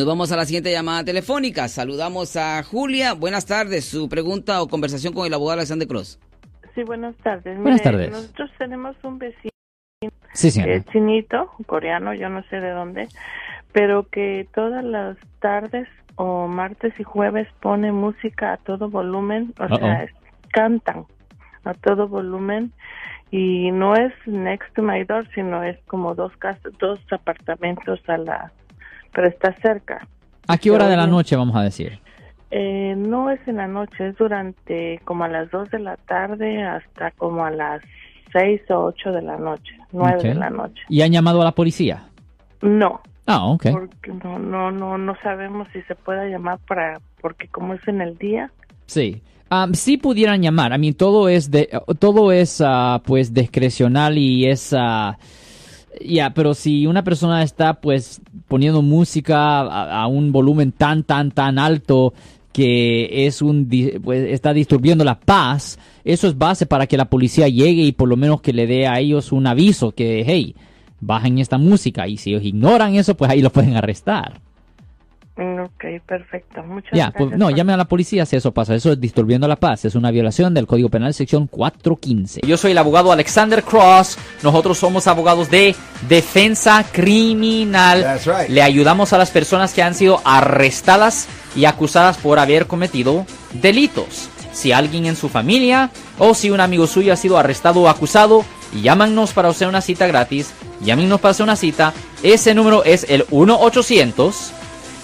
nos vamos a la siguiente llamada telefónica. Saludamos a Julia. Buenas tardes. Su pregunta o conversación con el abogado Alexander Cross. Sí, buenas tardes. Buenas tardes. Nosotros tenemos un vecino Sí, eh, chinito, coreano, yo no sé de dónde, pero que todas las tardes o martes y jueves pone música a todo volumen, o sea, es- cantan a todo volumen y no es next to my door, sino es como dos casas, dos apartamentos a la, pero está cerca. ¿A qué hora de la noche vamos a decir? Eh, no es en la noche, es durante como a las 2 de la tarde hasta como a las 6 o 8 de la noche, 9 Ok. de la noche. ¿Y han llamado a la policía? No, Ah, ok. porque no, no, no, no sabemos si se pueda llamar para, porque como es en el día, Sí. Am, sí pudieran llamar. A mí todo es de, todo es ah, pues discrecional y es ah, ya, pero si una persona está pues poniendo música a, a un volumen tan tan tan alto que es un pues, está disturbiendo la paz, eso es base para que la policía llegue y por lo menos que le dé a ellos un aviso que hey, bajen esta música y si ellos ignoran eso, pues ahí lo pueden arrestar. Ok, perfecto, muchas Ya, gracias. pues no, por- llame a la policía si eso pasa. Eso es disturbiendo la paz. Es una violación del Código Penal sección 415. Yo soy el abogado Alexander Cross. Nosotros somos abogados de defensa criminal. That's right. Le ayudamos a las personas que han sido arrestadas y acusadas por haber cometido delitos. Si alguien en su familia o si un amigo suyo ha sido arrestado o acusado, llámanos para hacer una cita gratis. Llámenos para hacer una cita. Ese número es el 1 800